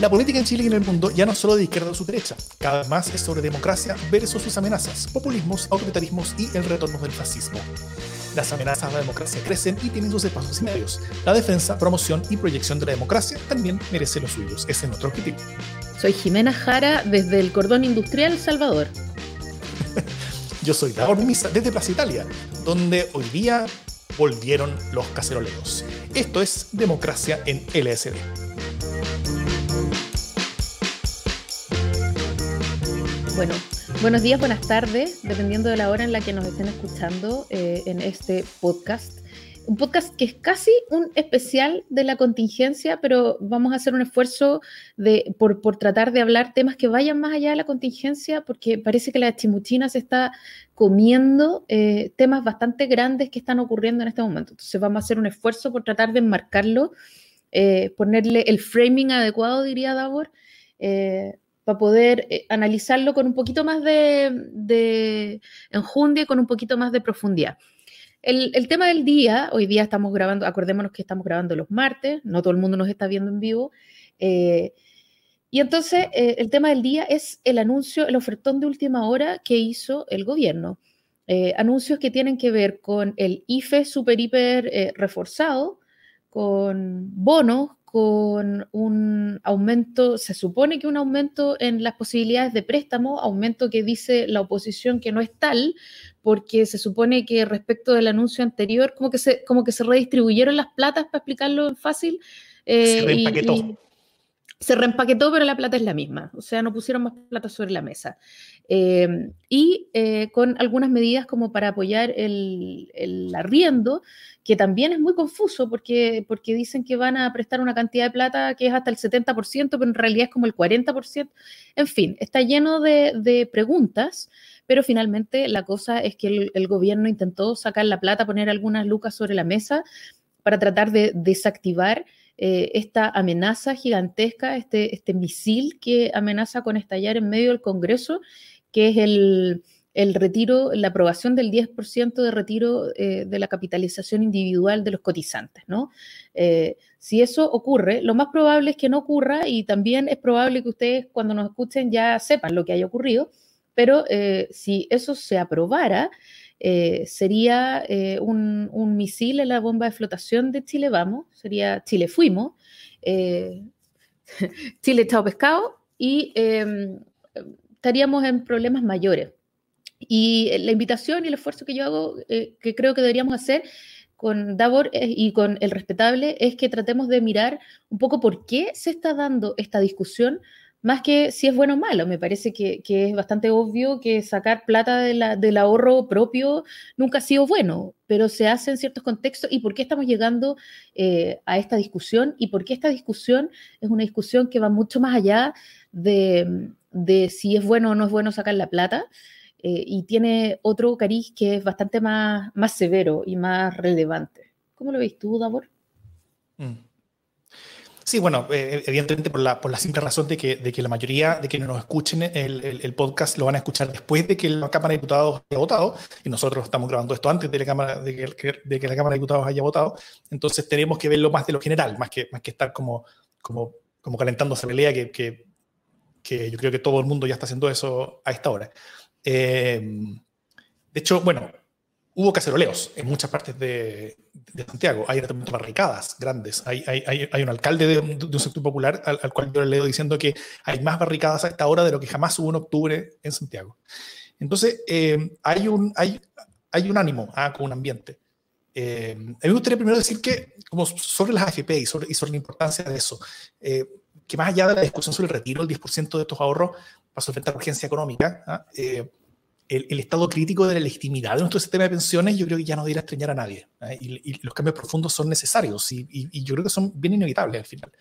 La política en Chile y en el mundo ya no es solo de izquierda o su derecha, cada vez más es sobre democracia versus sus amenazas, populismos, autoritarismos y el retorno del fascismo. Las amenazas a la democracia crecen y tienen sus espacios y medios. La defensa, promoción y proyección de la democracia también merece los suyos. Ese es nuestro objetivo. Soy Jimena Jara desde el Cordón Industrial Salvador. Yo soy Davor Misa desde Plaza Italia, donde hoy día volvieron los caceroleros. Esto es Democracia en LSD. Bueno, buenos días, buenas tardes, dependiendo de la hora en la que nos estén escuchando eh, en este podcast. Un podcast que es casi un especial de la contingencia, pero vamos a hacer un esfuerzo de, por, tratar de hablar temas que vayan más allá de la contingencia, porque parece que la chimuchina se está comiendo eh, temas bastante grandes que están ocurriendo en este momento. Entonces vamos a hacer un esfuerzo por tratar de enmarcarlo, eh, ponerle el framing adecuado, diría Davor, para poder eh, analizarlo con un poquito más de, de enjundia y con un poquito más de profundidad. El, tema del día, hoy día estamos grabando, acordémonos que estamos grabando los martes, no todo el mundo nos está viendo en vivo. Eh, y entonces eh, el tema del día es el anuncio, el ofertón de última hora que hizo el gobierno. anuncios que tienen que ver con el IFE super hiper reforzado, con bonos, con un aumento, se supone que un aumento en las posibilidades de préstamo, aumento que dice la oposición que no es tal, porque se supone que respecto del anuncio anterior, como que se, como que se redistribuyeron las platas, para explicarlo fácil. Eh, se se reempaquetó, pero la plata es la misma, o sea, no pusieron más plata sobre la mesa. Eh, y con algunas medidas como para apoyar el, arriendo, que también es muy confuso porque, porque dicen que van a prestar una cantidad de plata que es hasta el 70%, pero en realidad es como el 40%. En fin, está lleno de, preguntas, pero finalmente la cosa es que el, el gobierno intentó sacar la plata, poner algunas lucas sobre la mesa para tratar de desactivar eh, esta amenaza gigantesca, este, este misil que amenaza con estallar en medio del Congreso, que es el, retiro, la aprobación del 10% de retiro eh, de la capitalización individual de los cotizantes, ¿no? Eh, si eso ocurre, lo más probable es que no ocurra y también es probable que ustedes cuando nos escuchen ya sepan lo que haya ocurrido, pero si eso se aprobara, eh, sería eh, un, misil en la bomba de flotación de Chile Vamos, sería Chile Fuimos, eh, Chile Chao Pescado, y em, estaríamos en problemas mayores. Y la invitación y el esfuerzo que yo hago, que creo que deberíamos hacer con Davor y con el respetable, es que tratemos de mirar un poco por qué se está dando esta discusión más que si es bueno o malo. Me parece que, es bastante obvio que sacar plata del ahorro propio nunca ha sido bueno, pero se hace en ciertos contextos. ¿Y por qué estamos llegando eh, a esta discusión? ¿Y por qué esta discusión es una discusión que va mucho más allá de, si es bueno o no es bueno sacar la plata? Eh, y tiene otro cariz que es bastante más, más severo y más relevante. ¿Cómo lo veis tú, Davor? Mm. Sí, bueno, eh, evidentemente por la, por la simple razón de que, de que la mayoría de quienes nos escuchen el, el, podcast lo van a escuchar después de que la Cámara de Diputados haya votado, y nosotros estamos grabando esto antes de, la Cámara, de, que, de que la Cámara de Diputados haya votado, entonces tenemos que verlo más de lo general, más que, más que estar como, como, como calentando esa pelea que, que, yo creo que todo el mundo ya está haciendo eso a esta hora. Eh, de hecho, bueno, hubo caceroleos en muchas partes de, Santiago. Hay barricadas grandes. Hay, hay, hay un alcalde de, un sector popular al, cual yo le leo diciendo que hay más barricadas a esta hora de lo que jamás hubo en octubre en Santiago. Entonces, eh, hay, un, hay, hay un ánimo ah, con un ambiente. Eh, a mí me gustaría primero decir que, como sobre las AFP y sobre, y sobre la importancia de eso, eh, que más allá de la discusión sobre el retiro, el 10% de estos ahorros para solventar urgencia económica, ¿ah? el, estado crítico de la legitimidad de nuestro sistema de pensiones, yo creo que ya no debería extrañar a nadie. ¿eh? Y, los cambios profundos son necesarios y, yo creo que son bien inevitables al final.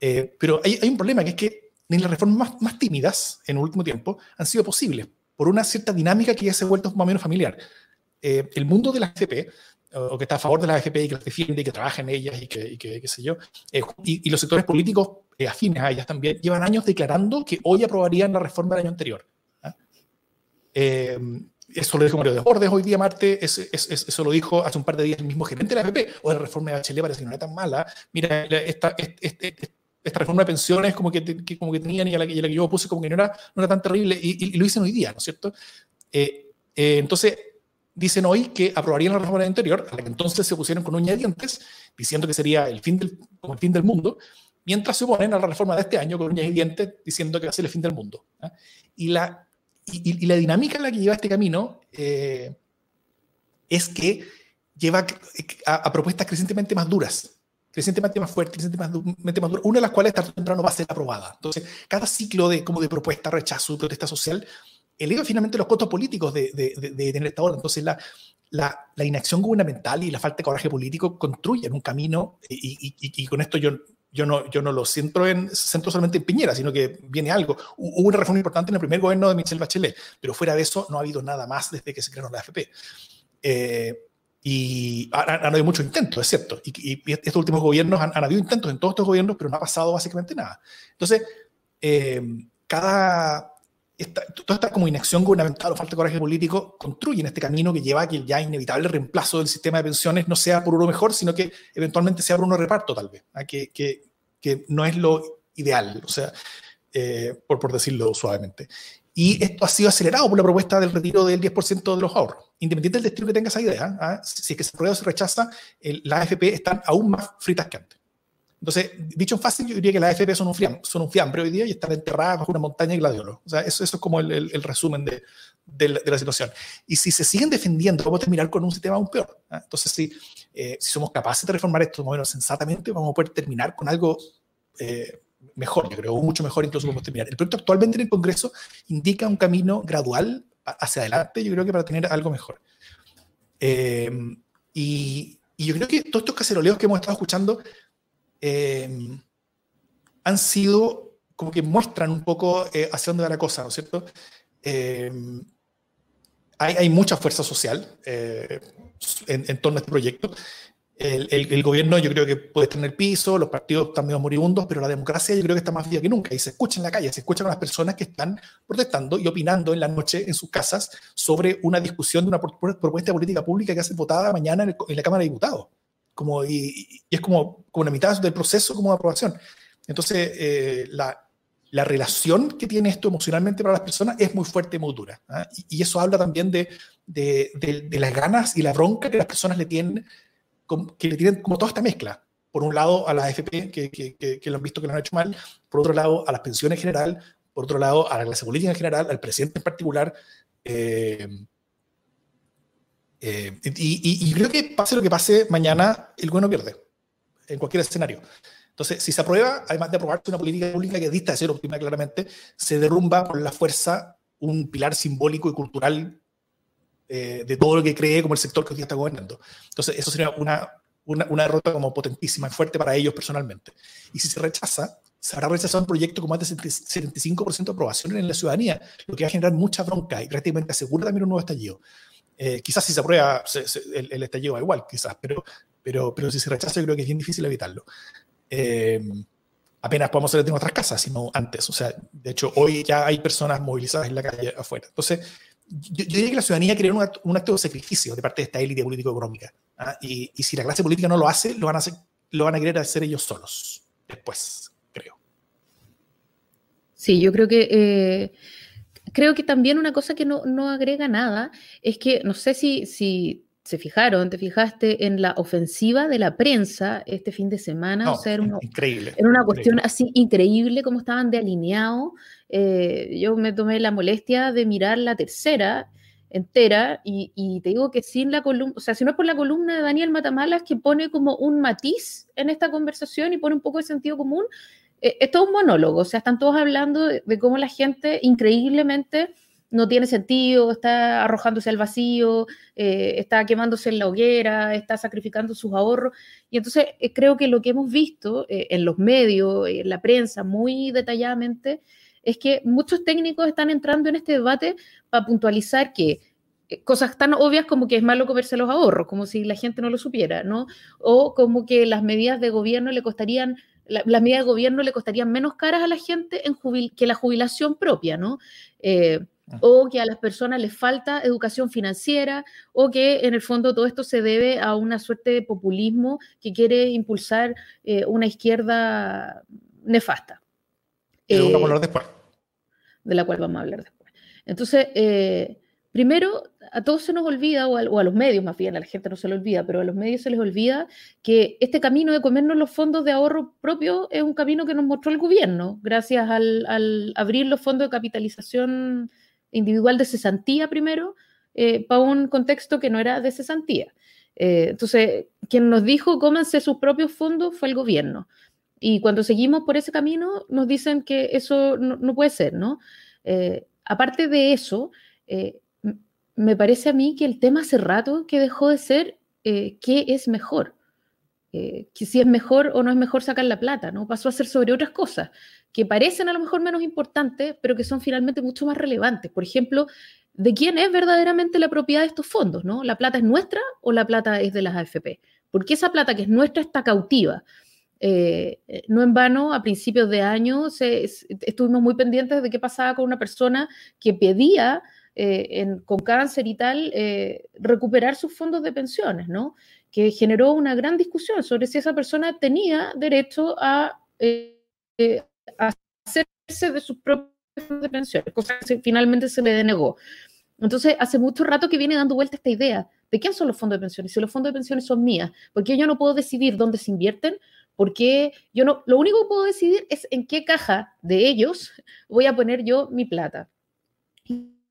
Eh, pero hay, un problema, que es que ni las reformas más, tímidas en el último tiempo han sido posibles por una cierta dinámica que ya se ha vuelto más o menos familiar. Eh, el mundo de la AFP, o que está a favor de la AFP y que las defiende y que trabaja en ellas y que, qué sé yo, y, los sectores políticos afines a ellas también, llevan años declarando que hoy aprobarían la reforma del año anterior. Eh, eso lo dijo Mario Desbordes hoy día, Marte, eso lo dijo hace un par de días el mismo gerente de la AFP, o la reforma de Bachelet parece que no era tan mala. Mira, esta, esta reforma de pensiones como que, como que tenían y a, la, que yo puse como que no era, no era tan terrible y, lo dicen hoy día, ¿no es cierto? Eh, eh, entonces, dicen hoy que aprobarían la reforma anterior, a la que entonces se pusieron con uñas y dientes, diciendo que sería el fin del, el fin del mundo, mientras se oponen a la reforma de este año con uñas y dientes, diciendo que va a ser el fin del mundo. ¿ah? Y, la, y, la dinámica en la que lleva este camino eh, es que lleva a, propuestas crecientemente más duras, crecientemente más fuertes, crecientemente más, duras, una de las cuales tarde o temprano va a ser aprobada. Entonces, cada ciclo de, como de propuesta, rechazo, de protesta social, eleva finalmente los costos políticos de, de, tener esta orden. Entonces, la, la, la, inacción gubernamental y la falta de coraje político construyen un camino, y, y, con esto yo, yo, no, yo no lo centro, en, centro solamente en Piñera, sino que viene algo. Hubo una reforma importante en el primer gobierno de Michelle Bachelet, pero fuera de eso no ha habido nada más desde que se creó la AFP. Eh, y han, habido muchos intentos, es cierto. Y, estos últimos gobiernos han, habido intentos en todos estos gobiernos, pero no ha pasado básicamente nada. Entonces, eh, cada, esta, toda esta como inacción gubernamental o falta de coraje político construyen este camino que lleva a que el ya inevitable reemplazo del sistema de pensiones no sea por uno mejor, sino que eventualmente sea por uno reparto, tal vez, ¿ah? que, que, que, no es lo ideal, o sea, eh, por, por decirlo suavemente. Y esto ha sido acelerado por la propuesta del retiro del 10% de los ahorros. Independiente del destino que tenga esa idea, ¿ah? si es que se aprueba o se rechaza, la AFP están aún más fritas que antes. Entonces, dicho en fácil, yo diría que las AFP son un, fiambre, son un fiambre hoy día y están enterradas bajo una montaña de gladiolos. O sea, eso, eso es como el, el, resumen de, de, la, situación. Y si se siguen defendiendo, vamos a terminar con un sistema aún peor. ¿ah? Entonces, si, eh, si somos capaces de reformar esto más o menos sensatamente, vamos a poder terminar con algo eh, mejor, yo creo, mucho mejor incluso podemos terminar. El proyecto actualmente en el Congreso indica un camino gradual hacia adelante, yo creo que para tener algo mejor. Eh, y, y yo creo que todos estos caceroleos que hemos estado escuchando eh, han sido como que muestran un poco eh, hacia dónde va la cosa, ¿no es cierto? Eh, hay, hay, mucha fuerza social en, torno a este proyecto. El, el, gobierno yo creo que puede estar en el piso, los partidos están medio moribundos, pero la democracia yo creo que está más viva que nunca y se escucha en la calle, se escucha con las personas que están protestando y opinando en la noche en sus casas sobre una discusión de una propuesta política pública que ser votada mañana en, en la Cámara de Diputados como, y, es como, como la mitad del proceso como de aprobación. Entonces, eh, la, la, relación que tiene esto emocionalmente para las personas es muy fuerte y muy dura. ¿ah? Y, eso habla también de, de, las ganas y la bronca que las personas le tienen, que le tienen como toda esta mezcla. Por un lado, a la AFP, que, que, que, lo han visto que lo han hecho mal, por otro lado, a las pensiones en general, por otro lado, a la clase política en general, al presidente en particular. Eh, eh, y, creo que pase lo que pase mañana, el gobierno pierde, en cualquier escenario. Entonces, si se aprueba, además de aprobarse una política pública que dista de ser óptima claramente, se derrumba por la fuerza un pilar simbólico y cultural eh, de todo lo que cree como el sector que hoy está gobernando. Entonces, eso sería una, una, una, derrota como potentísima y fuerte para ellos personalmente. Y si se rechaza, se habrá rechazado un proyecto con más de 75% de aprobación en la ciudadanía, lo que va a generar mucha bronca y prácticamente asegura también un nuevo estallido. Eh, quizás si se aprueba el, estallido va igual, quizás, pero, pero, pero si se rechaza yo creo que es bien difícil evitarlo. Eh, apenas podemos hacer en otras casas, sino antes. O sea, de hecho, hoy ya hay personas movilizadas en la calle afuera. Entonces, yo, diría que la ciudadanía quiere un, acto, de sacrificio de parte de esta élite político-económica. ¿ah? Y, si la clase política no lo hace, lo van a, hacer, lo van a querer hacer ellos solos, después, creo. Sí, yo creo que... Eh creo que también una cosa que no, no agrega nada es que, no sé si se fijaron, te fijaste en la ofensiva de la prensa este fin de semana. o sea, era una, increíble. Era una cuestión así increíble como estaban de alineado. Eh, yo me tomé la molestia de mirar la tercera entera y, y, te digo que sin la columna, o sea, si no es por la columna de Daniel Matamalas que pone como un matiz en esta conversación y pone un poco de sentido común, eh, es todo un monólogo, o sea, están todos hablando de, cómo la gente increíblemente no tiene sentido, está arrojándose al vacío, eh, está quemándose en la hoguera, está sacrificando sus ahorros. Y entonces eh, creo que lo que hemos visto en los medios, en la prensa, muy detalladamente, es que muchos técnicos están entrando en este debate para puntualizar que cosas tan obvias como que es malo comerse los ahorros, como si la gente no lo supiera, ¿no? O como que las medidas de gobierno le costarían las medidas de gobierno le costarían menos caras a la gente en que la jubilación propia, ¿no? Eh. O que a las personas les falta educación financiera, o que en el fondo todo esto se debe a una suerte de populismo que quiere impulsar eh, una izquierda nefasta. De la cual vamos a hablar después. De la cual vamos a hablar después. Entonces, primero, a todos se nos olvida, o a, los medios más bien, a la gente no se le olvida, pero a los medios se les olvida que este camino de comernos los fondos de ahorro propio es un camino que nos mostró el gobierno, gracias al, abrir los fondos de capitalización individual de cesantía primero, eh, para un contexto que no era de cesantía. Eh, entonces, quien nos dijo cómanse sus propios fondos fue el gobierno. Y cuando seguimos por ese camino, nos dicen que eso no, puede ser, ¿no? Eh, aparte de eso, me parece a mí que el tema hace rato que dejó de ser eh, qué es mejor. Eh, si es mejor o no es mejor sacar la plata, ¿no? Pasó a ser sobre otras cosas que parecen a lo mejor menos importantes, pero que son finalmente mucho más relevantes. Por ejemplo, de quién es verdaderamente la propiedad de estos fondos, ¿no? ¿La plata es nuestra o la plata es de las AFP? Porque esa plata que es nuestra está cautiva. Eh, no en vano, a principios de año estuvimos muy pendientes de qué pasaba con una persona que pedía eh, con cáncer y tal, eh, recuperar sus fondos de pensiones, ¿no? Que generó una gran discusión sobre si esa persona tenía derecho a, hacerse de sus de pensiones, cosa que finalmente se le denegó. Entonces, hace mucho rato que viene dando vuelta esta idea de quién son los fondos de pensiones. Si los fondos de pensiones son mías, ¿por qué yo no puedo decidir dónde se invierten? Porque yo no, lo único que puedo decidir es en qué caja de ellos voy a poner yo mi plata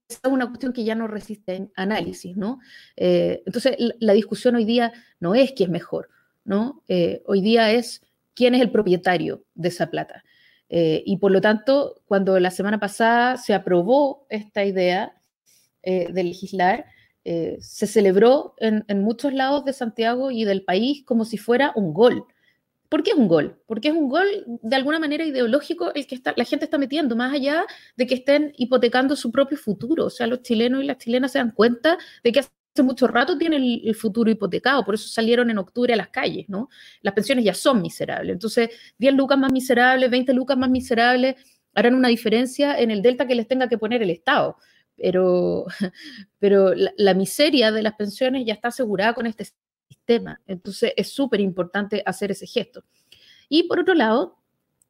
es una cuestión que ya no resiste análisis, ¿no? Eh, entonces, la, discusión hoy día no es quién es mejor, ¿no? Eh, hoy día es quién es el propietario de esa plata. Eh, y por lo tanto, cuando la semana pasada se aprobó esta idea de legislar, se celebró en, muchos lados de Santiago y del país como si fuera un gol. ¿Por qué es un gol? Porque es un gol de alguna manera ideológico el que está, la gente está metiendo, más allá de que estén hipotecando su propio futuro. O sea, los chilenos y las chilenas se dan cuenta de que mucho rato tienen el, futuro hipotecado, por eso salieron en octubre a las calles, ¿no? Las pensiones ya son miserables. Entonces, 10 lucas más miserables, 20 lucas más miserables, harán una diferencia en el delta que les tenga que poner el Estado. Pero, pero la miseria de las pensiones ya está asegurada con este sistema. Entonces es súper importante hacer ese gesto. Y por otro lado,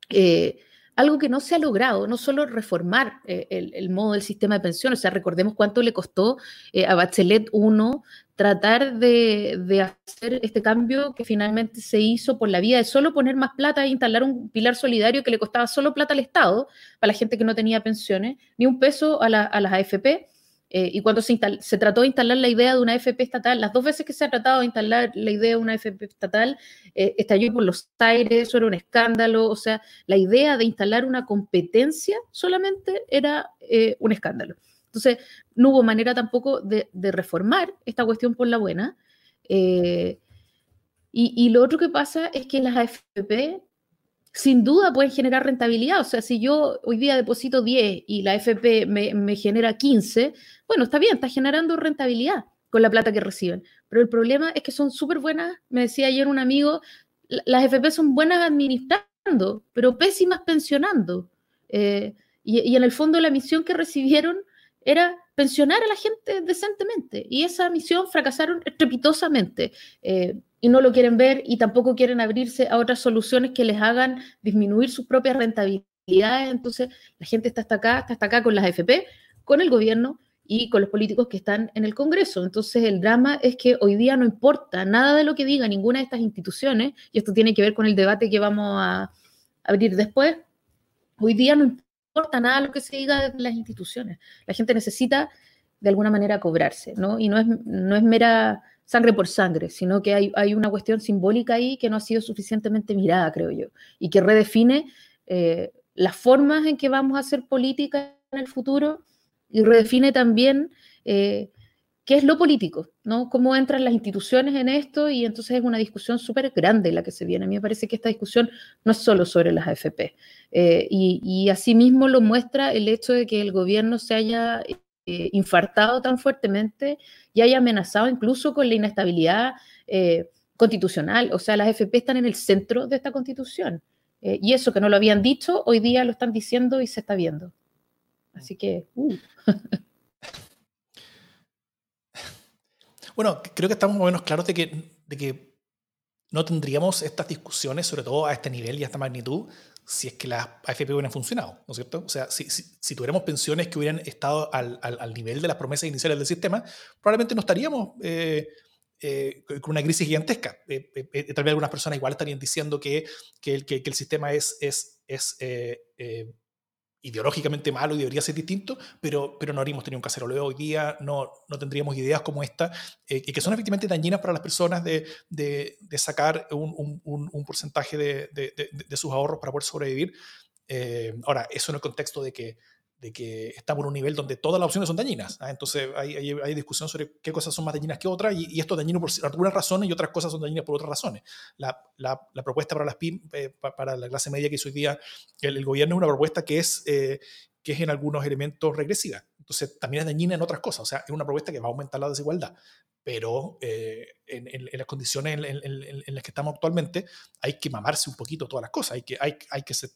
eh, algo que no se ha logrado, no solo reformar eh, el, modo del sistema de pensiones, o sea, recordemos cuánto le costó eh, a Bachelet 1 tratar de, hacer este cambio que finalmente se hizo por la vía de solo poner más plata e instalar un pilar solidario que le costaba solo plata al Estado, para la gente que no tenía pensiones, ni un peso a las AFP, eh, y cuando se, trató de instalar la idea de una FP estatal, las dos veces que se ha tratado de instalar la idea de una FP estatal, eh, estalló por los aires, eso era un escándalo, o sea, la idea de instalar una competencia solamente era eh, un escándalo. Entonces, no hubo manera tampoco de, reformar esta cuestión por la buena. Y, y, lo otro que pasa es que las AFP sin duda pueden generar rentabilidad. O sea, si yo hoy día deposito 10 y la FP me, genera 15, bueno, está bien, está generando rentabilidad con la plata que reciben. Pero el problema es que son súper buenas, me decía ayer un amigo, las FP son buenas administrando, pero pésimas pensionando. Eh, y, en el fondo la misión que recibieron era pensionar a la gente decentemente. Y esa misión fracasaron estrepitosamente. Eh, y no lo quieren ver y tampoco quieren abrirse a otras soluciones que les hagan disminuir sus propias rentabilidades. Entonces, la gente está hasta acá, está hasta acá con las FP, con el gobierno y con los políticos que están en el Congreso. Entonces, el drama es que hoy día no importa nada de lo que diga ninguna de estas instituciones, y esto tiene que ver con el debate que vamos a abrir después, hoy día no importa nada lo que se diga de las instituciones. La gente necesita de alguna manera cobrarse, ¿no? Y no es, no es mera sangre por sangre, sino que hay, una cuestión simbólica ahí que no ha sido suficientemente mirada, creo yo, y que redefine eh, las formas en que vamos a hacer política en el futuro y redefine también eh, qué es lo político, ¿no? Cómo entran las instituciones en esto y entonces es una discusión súper grande la que se viene. A mí me parece que esta discusión no es solo sobre las AFP. Eh, y, y asimismo lo muestra el hecho de que el gobierno se haya eh, infartado tan fuertemente y haya amenazado incluso con la inestabilidad eh, constitucional. O sea, las FP están en el centro de esta constitución. Eh, y eso que no lo habían dicho, hoy día lo están diciendo y se está viendo. Así que... Uh. Bueno, creo que estamos más o menos claros de que, de que no tendríamos estas discusiones, sobre todo a este nivel y a esta magnitud, si es que las AFP hubieran funcionado, ¿no es cierto? O sea, si, tuviéramos pensiones que hubieran estado al, al, nivel de las promesas iniciales del sistema, probablemente no estaríamos eh, eh, con una crisis gigantesca. Eh, tal vez algunas personas igual estarían diciendo que, que, el, que, el sistema es, es, es ideológicamente malo y debería ser distinto, pero, pero no habríamos tenido un caceroleo hoy día, no, no tendríamos ideas como esta, eh, que son efectivamente dañinas para las personas de, de, de sacar un, un, un porcentaje de, de, sus ahorros para poder sobrevivir. Eh, ahora, eso en el contexto de que de que estamos en un nivel donde todas las opciones son dañinas. ¿ah? Entonces hay, hay, discusión sobre qué cosas son más dañinas que otras y, esto es dañino por algunas razones y otras cosas son dañinas por otras razones. La, la, propuesta para las PYM, eh, para la clase media que hizo hoy día el, gobierno es una propuesta que es, eh, que es en algunos elementos regresiva. Entonces también es dañina en otras cosas. O sea, es una propuesta que va a aumentar la desigualdad. Pero eh, en, en, las condiciones en, las que estamos actualmente hay que mamarse un poquito todas las cosas. Hay que, hay, hay que ser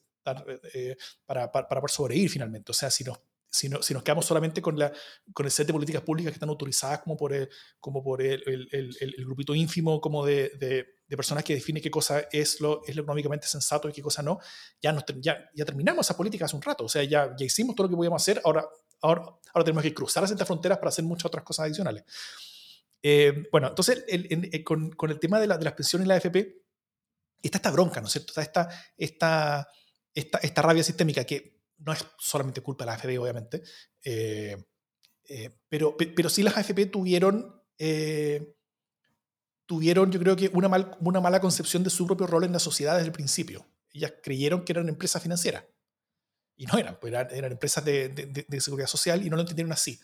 eh, para, para, para, poder sobrevivir finalmente. O sea, si nos, si, si nos quedamos solamente con, la, con el set de políticas públicas que están autorizadas como por el, como por el, el, el, grupito ínfimo como de, de, de, personas que define qué cosa es lo, es lo económicamente sensato y qué cosa no, ya, nos, ya, ya terminamos esa política hace un rato. O sea, ya, ya hicimos todo lo que podíamos hacer, ahora, ahora, ahora tenemos que cruzar las fronteras para hacer muchas otras cosas adicionales. Eh, bueno, entonces, con, con, el tema de, la, de las pensiones y la AFP, está esta bronca, ¿no es cierto? Está esta, esta, esta, esta rabia sistémica que no es solamente culpa de la AFP, obviamente, eh, eh, pero, pero sí las AFP tuvieron, eh, tuvieron yo creo que una, mal, una mala concepción de su propio rol en la sociedad desde el principio. Ellas creyeron que eran empresas financieras. Y no eran, pues eran, empresas de, de, seguridad social y no lo entendieron así.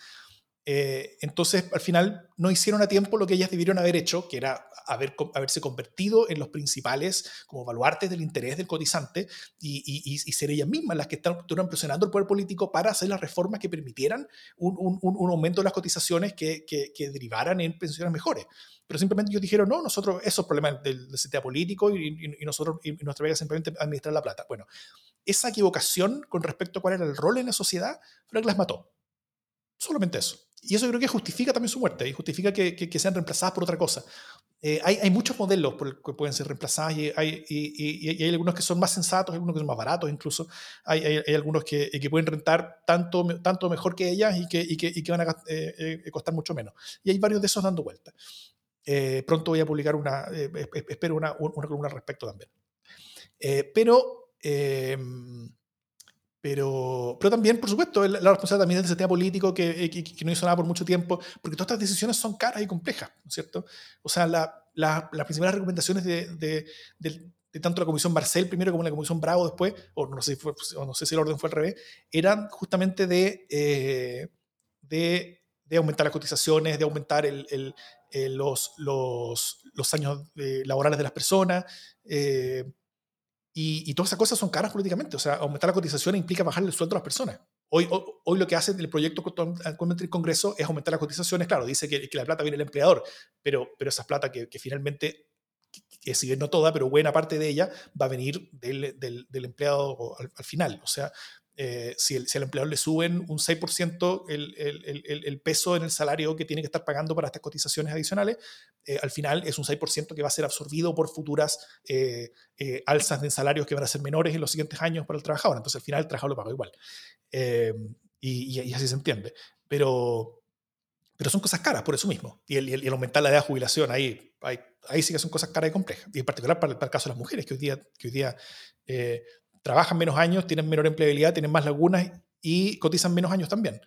Eh, entonces, al final, no hicieron a tiempo lo que ellas debieron haber hecho, que era haber, haberse convertido en los principales como baluartes del interés del cotizante y, y, y ser ellas mismas las que estuvieron presionando el poder político para hacer las reformas que permitieran un, un, un aumento de las cotizaciones que, que, que, derivaran en pensiones mejores. Pero simplemente ellos dijeron, no, nosotros, esos problemas del, del sistema político y, nosotros, y nuestra vida simplemente administrar la plata. Bueno, esa equivocación con respecto a cuál era el rol en la sociedad que las mató. Solamente eso. Y eso creo que justifica también su muerte y justifica que, que, sean reemplazadas por otra cosa. Eh, hay, hay, muchos modelos por que pueden ser reemplazadas y hay, y, y hay, algunos que son más sensatos, algunos que son más baratos incluso. Hay, hay algunos que, que, pueden rentar tanto, tanto mejor que ellas y que, y que, van a eh, eh, costar mucho menos. Y hay varios de esos dando vuelta. pronto voy a publicar una, espero una, una columna al respecto también. pero pero, pero también, por supuesto, la, responsabilidad también del sistema político que, que, no hizo nada por mucho tiempo, porque todas estas decisiones son caras y complejas, ¿no es cierto? O sea, la, la, las principales recomendaciones de, tanto la Comisión Marcel primero como la Comisión Bravo después, o no sé, o no sé si el orden fue al revés, eran justamente de, eh, de, aumentar las cotizaciones, de aumentar el, los, los, los, años laborales de las personas. Eh, y, todas esas cosas son caras políticamente. O sea, aumentar la cotización implica bajar el sueldo a las personas. Hoy, hoy, lo que hace el proyecto actualmente el Congreso es aumentar las cotizaciones. Claro, dice que, que la plata viene del empleador, pero, pero esa plata que, que finalmente, que, si bien no toda, pero buena parte de ella, va a venir del, del, del empleado al, al, final. O sea, eh, si, el, si, al empleador le suben un 6% el, el, el, peso en el salario que tiene que estar pagando para estas cotizaciones adicionales, eh, al final es un 6% que va a ser absorbido por futuras eh, alzas de salarios que van a ser menores en los siguientes años para el trabajador. Entonces al final el trabajador lo paga igual. Y, y, así se entiende. Pero, pero son cosas caras por eso mismo. Y el, el aumentar la edad de jubilación, ahí, ahí, ahí, sí que son cosas caras y complejas. Y en particular para, para el caso de las mujeres, que hoy día, que hoy día trabajan menos años, tienen menor empleabilidad, tienen más lagunas y cotizan menos años también.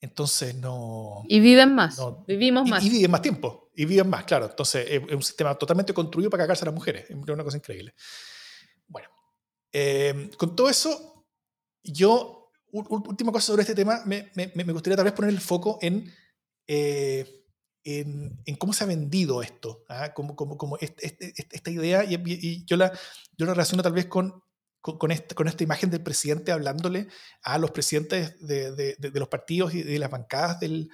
Entonces no... Y viven más, vivimos más. Y viven más tiempo, y viven más, claro. Entonces es un sistema totalmente construido para cagarse a las mujeres, es una cosa increíble. Bueno, eh, con todo eso, yo, última cosa sobre este tema, me, me, me gustaría tal vez poner el foco en, eh, en, en, cómo se ha vendido esto, ¿ah? como, como, como este, este, esta idea, y, y, yo, la, yo la relaciono tal vez con con, esta, imagen del presidente hablándole a los presidentes de, los partidos y de las bancadas del,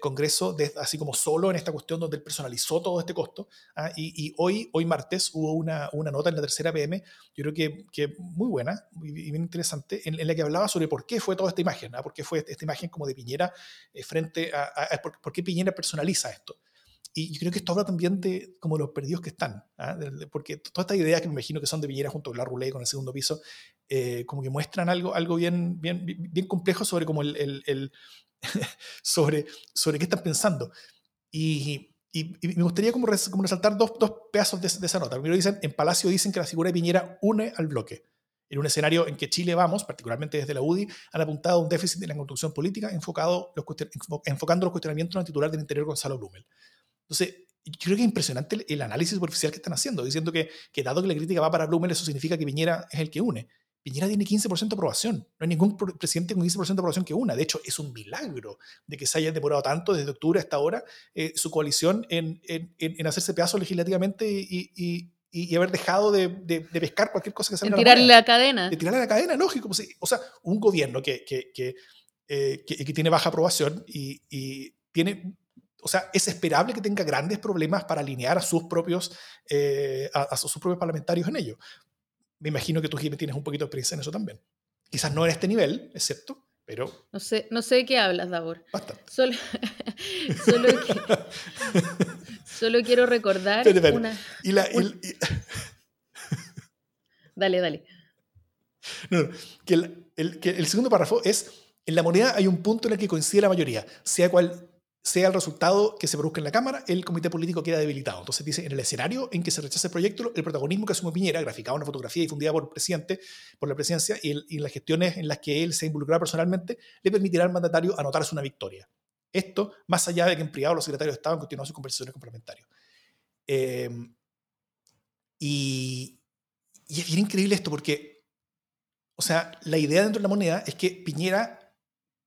Congreso, así como solo en esta cuestión donde él personalizó todo este costo. ¿ah? Y, hoy, hoy martes hubo una, nota en la tercera PM, yo creo que, muy buena y bien interesante, en, la que hablaba sobre por qué fue toda esta imagen, ¿ah? por qué fue esta imagen como de Piñera eh, frente a, por, qué Piñera personaliza esto. Y yo creo que esto habla también de como los perdidos que están, ¿ah? porque todas estas ideas que me imagino que son de Piñera junto con la Roulette con el segundo piso, eh, como que muestran algo, algo bien, bien, bien complejo sobre, como el, el, sobre, sobre qué están pensando. Y, y, me gustaría como, como resaltar dos, dos pedazos de, de, esa nota. Primero dicen, en Palacio dicen que la figura de Piñera une al bloque. En un escenario en que Chile Vamos, particularmente desde la UDI, han apuntado a un déficit en la construcción política enfocado los, enfocando los cuestionamientos en el titular del Interior Gonzalo Blumel. Entonces, yo creo que es impresionante el, análisis superficial que están haciendo, diciendo que, que, dado que la crítica va para Blumel, eso significa que Piñera es el que une. Piñera tiene 15% de aprobación. No hay ningún presidente con 15% de aprobación que una. De hecho, es un milagro de que se haya demorado tanto desde octubre hasta ahora eh, su coalición en, en, en, hacerse pedazo legislativamente y, y, y, haber dejado de, de, pescar cualquier cosa que salga. De tirarle la, cadena. De tirarle la cadena, lógico. Pues, o sea, un gobierno que, que, que, eh, que, tiene baja aprobación y, y, tiene. O sea, es esperable que tenga grandes problemas para alinear a sus propios, eh, a, a, sus propios parlamentarios en ello me imagino que tú, Jimmy, tienes un poquito de experiencia en eso también. Quizás no en este nivel, es cierto, pero... No sé, no sé de qué hablas, Davor. Bastante. Solo, solo, quiero recordar una... Y la, dale, dale. No, que, el, que el segundo párrafo es, en la moneda hay un punto en el que coincide la mayoría, sea cual sea el resultado que se produzca en la Cámara, el comité político queda debilitado. Entonces dice, en el escenario en que se rechaza el proyecto, el protagonismo que asume Piñera, graficado en una fotografía difundida por el presidente, por la presidencia, y, en las gestiones en las que él se involucrará personalmente, le permitirá al mandatario anotarse una victoria. Esto, más allá de que en privado los secretarios de Estado continuado sus conversaciones complementarias. Eh, y, y es bien increíble esto porque, o sea, la idea dentro de la moneda es que Piñera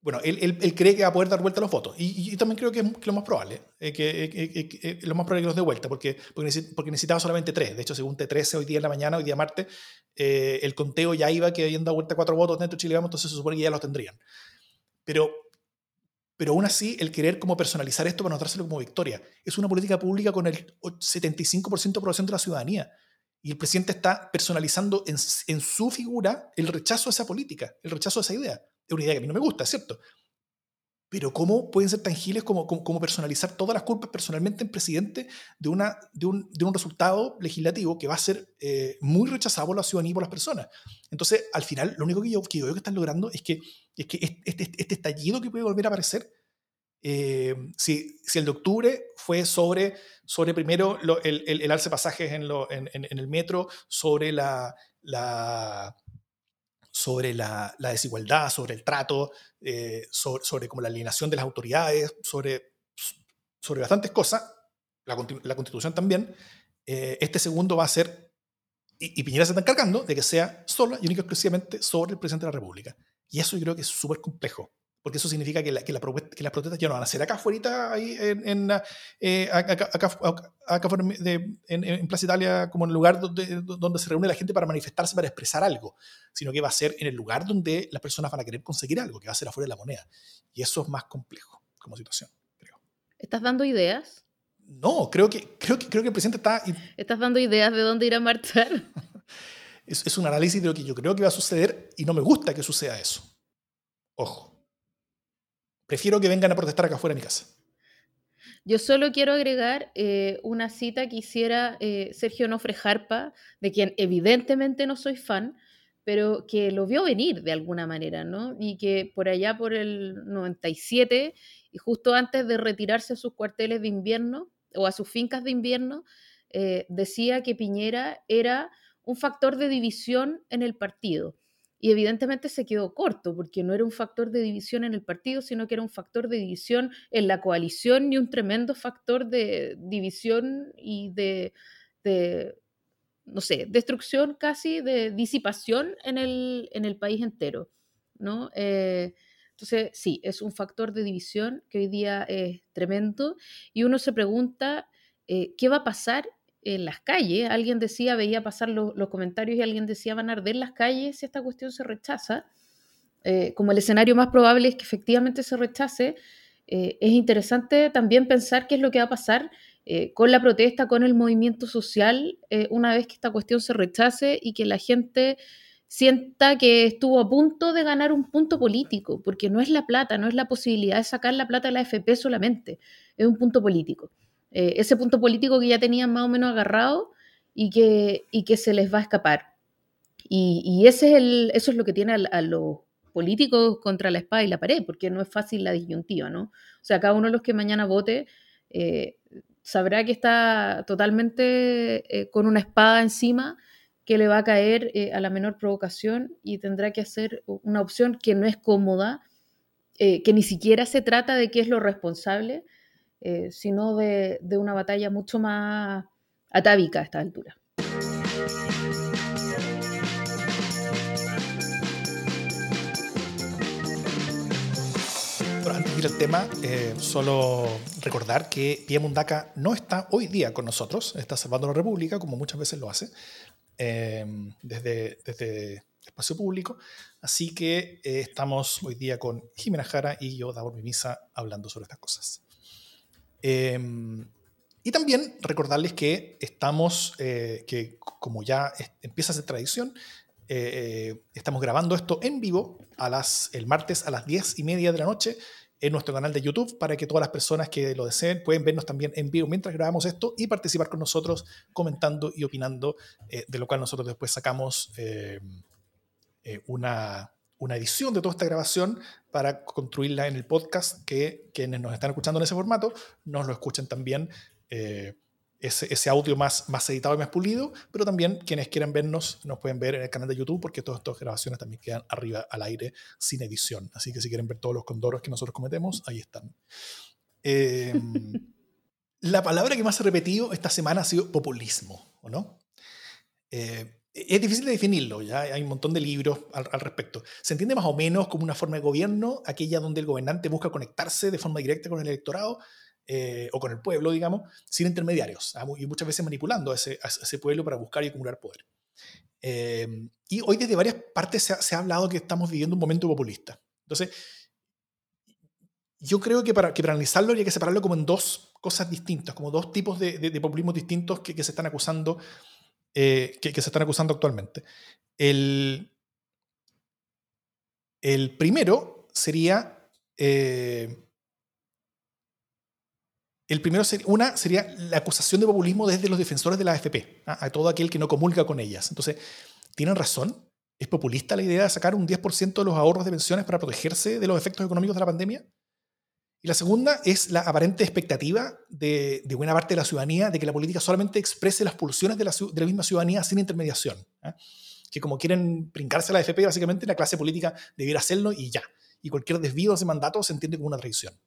bueno, él, cree que va a poder dar vuelta a los votos. Y, también creo que es lo más probable, eh, que, eh, eh, lo más probable que los dé vuelta, porque, porque, necesitaba solamente tres. De hecho, según T13, hoy día en la mañana, hoy día martes, el conteo ya iba que habían dado vuelta cuatro votos dentro de Chile, entonces se supone que ya los tendrían. Pero, pero aún así, el querer como personalizar esto para notárselo como victoria, es una política pública con el 75% de aprobación de la ciudadanía. Y el presidente está personalizando en su figura el rechazo a esa política, el rechazo a esa idea es una idea que a mí no me gusta, ¿cierto? Pero ¿cómo pueden ser tangibles como, como, personalizar todas las culpas personalmente en presidente de, una, de, un, de un resultado legislativo que va a ser eh, muy rechazado por la ciudadanía y por las personas? Entonces, al final, lo único que yo, que yo veo que están logrando es que, es que este, este, este estallido que puede volver a aparecer, eh, si, si, el de octubre fue sobre, sobre primero el, el, el, alce pasajes en, lo, en, en, en, el metro, sobre la, la sobre la, desigualdad, sobre el trato, eh, sobre, sobre, como la alienación de las autoridades, sobre, sobre bastantes cosas, la, la constitución también, eh, este segundo va a ser, y, Piñera se está encargando de que sea solo y único exclusivamente sobre el presidente de la República. Y eso yo creo que es súper complejo porque eso significa que, la, que, la que, las protestas ya no van a ser acá afuera, ahí en, en eh, acá, acá, de, en, en, Plaza Italia, como en el lugar donde, donde se reúne la gente para manifestarse, para expresar algo, sino que va a ser en el lugar donde las personas van a querer conseguir algo, que va a ser afuera de la moneda. Y eso es más complejo como situación, creo. ¿Estás dando ideas? No, creo que, creo que, creo que el presidente está... ¿Estás dando ideas de dónde ir a marchar? es, es un análisis de lo que yo creo que va a suceder y no me gusta que suceda eso. Ojo. Prefiero que vengan a protestar acá afuera de mi casa. Yo solo quiero agregar eh, una cita que hiciera eh, Sergio Nofre Jarpa, de quien evidentemente no soy fan, pero que lo vio venir de alguna manera, ¿no? Y que por allá por el 97, y justo antes de retirarse a sus cuarteles de invierno o a sus fincas de invierno, eh, decía que Piñera era un factor de división en el partido y evidentemente se quedó corto, porque no era un factor de división en el partido, sino que era un factor de división en la coalición y un tremendo factor de división y de, no sé, destrucción casi, de disipación en el, en el país entero. ¿no? Eh, entonces, sí, es un factor de división que hoy día es tremendo y uno se pregunta eh, qué va a pasar en las calles. Alguien decía, veía pasar los comentarios y alguien decía, van a arder las calles si esta cuestión se rechaza. Eh, como el escenario más probable es que efectivamente se rechace, eh, es interesante también pensar qué es lo que va a pasar eh, con la protesta, con el movimiento social, una vez que esta cuestión se rechace y que la gente sienta que estuvo a punto de ganar un punto político, porque no es la plata, no es la posibilidad de sacar la plata de la FP solamente, es un punto político. Ese punto político que ya tenían más o menos agarrado y que, y que se les va a escapar. Y, ese es el, eso es lo que tiene a, los políticos contra la espada y la pared, porque no es fácil la disyuntiva, ¿no? O sea, cada uno de los que mañana vote eh, sabrá que está totalmente eh, con una espada encima que le va a caer eh, a la menor provocación y tendrá que hacer una opción que no es cómoda, que ni siquiera se trata de qué es lo responsable, sino de, de una batalla mucho más atávica a esta altura. al tema, eh, solo recordar que Pia Mundaka no está hoy día con nosotros, está salvando la República, como muchas veces lo hace, eh, desde, desde espacio público. Así que eh, estamos hoy día con Jimena Jara y yo, Davor Mimisa, hablando sobre estas cosas. Y también recordarles que estamos, que como ya empieza a ser tradición, estamos grabando esto en vivo a las, el martes a las 10 y media de la noche en nuestro canal de YouTube para que todas las personas que lo deseen pueden vernos también en vivo mientras grabamos esto y participar con nosotros comentando y opinando, eh, de lo cual nosotros después sacamos eh, eh, una, una, edición de toda esta grabación para construirla en el podcast que quienes nos están escuchando en ese formato nos lo escuchen también ese, audio más, más editado y más pulido, pero también quienes quieran vernos nos pueden ver en el canal de YouTube porque todas estas grabaciones también quedan arriba al aire sin edición. Así que si quieren ver todos los condoros que nosotros cometemos, ahí están. Em, la palabra que más he repetido esta semana ha sido populismo, ¿o no? Eh, es difícil de definirlo, ya hay un montón de libros al, al, respecto. Se entiende más o menos como una forma de gobierno, aquella donde el gobernante busca conectarse de forma directa con el electorado, eh, o con el pueblo, digamos, sin intermediarios, ¿ah? y muchas veces manipulando a ese, ese, pueblo para buscar y acumular poder. Eh, y hoy desde varias partes se ha, hablado que estamos viviendo un momento populista. Entonces, yo creo que para, que para analizarlo habría que separarlo como en dos cosas distintas, como dos tipos de, de, populismos distintos que, que, se están acusando, eh, que, se están acusando actualmente. El, el primero sería el primero una sería la acusación de populismo desde los defensores de la AFP, ¿ah? a todo aquel que no comulga con ellas. Entonces, ¿tienen razón? ¿Es populista la idea de sacar un 10% de los ahorros de pensiones para protegerse de los efectos económicos de la pandemia? Y la segunda es la aparente expectativa de, buena parte de la ciudadanía de que la política solamente exprese las pulsiones de la, misma ciudadanía sin intermediación. ¿ah? Que como quieren brincarse a la AFP, básicamente la clase política debiera hacerlo y ya. Y cualquier desvío de ese mandato se entiende como una traición.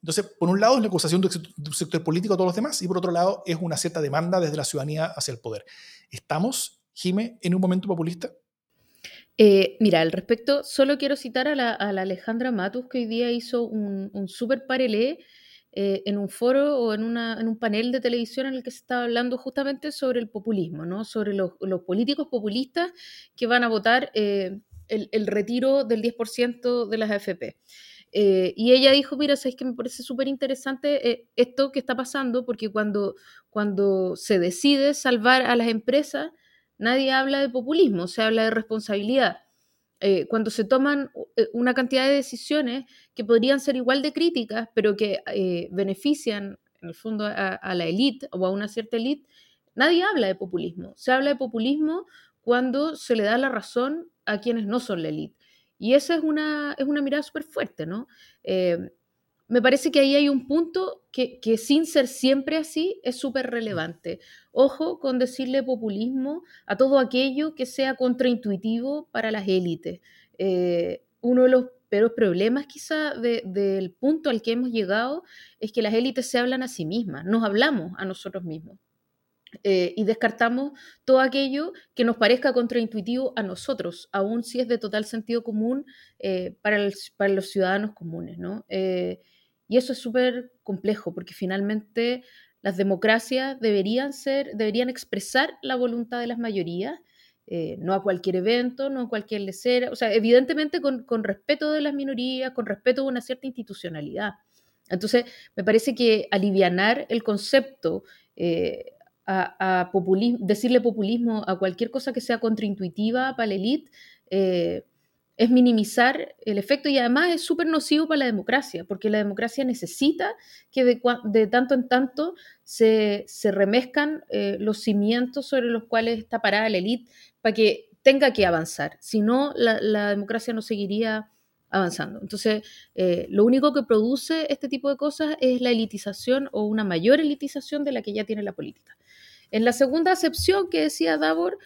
Entonces, por un lado es la acusación de un sector político a todos los demás y por otro lado es una cierta demanda desde la ciudadanía hacia el poder. ¿Estamos, Jime, en un momento populista? Eh, mira, al respecto, solo quiero citar a la, Alejandra Matus que hoy día hizo un, un súper parelé eh, en un foro o en, un panel de televisión en el que se estaba hablando justamente sobre el populismo, ¿no? sobre los, políticos populistas que van a votar eh, el, el, retiro del 10% de las AFP. Eh, y ella dijo, mira, sabes que me parece súper interesante eh, esto que está pasando, porque cuando, cuando se decide salvar a las empresas, nadie habla de populismo, se habla de responsabilidad. Eh, cuando se toman una cantidad de decisiones que podrían ser igual de críticas, pero que benefician en el fondo a, la élite o a una cierta élite, nadie habla de populismo. Se habla de populismo cuando se le da la razón a quienes no son la élite. Y esa es una, es una mirada súper fuerte, ¿no? Eh, me parece que ahí hay un punto que, sin ser siempre así es súper relevante. Ojo con decirle populismo a todo aquello que sea contraintuitivo para las élites. Eh, uno de los peores problemas quizá del punto al que hemos llegado es que las élites se hablan a sí mismas, nos hablamos a nosotros mismos. Eh, y descartamos todo aquello que nos parezca contraintuitivo a nosotros, aun si es de total sentido común eh, para, los ciudadanos comunes. ¿no? Y eso es súper complejo, porque finalmente las democracias deberían, ser, deberían expresar la voluntad de las mayorías, no a cualquier evento, no a cualquier lecera, o sea, evidentemente con, con respeto de las minorías, con respeto de una cierta institucionalidad. Entonces, me parece que alivianar el concepto a, decirle populismo a cualquier cosa que sea contraintuitiva para la élite, eh, es minimizar el efecto y además es súper nocivo para la democracia, porque la democracia necesita que de, tanto en tanto se, remezcan eh, los cimientos sobre los cuales está parada la élite para que tenga que avanzar. Si no, la, democracia no seguiría avanzando. Entonces, eh, lo único que produce este tipo de cosas es la elitización o una mayor elitización de la que ya tiene la política. En la segunda acepción que decía Davor,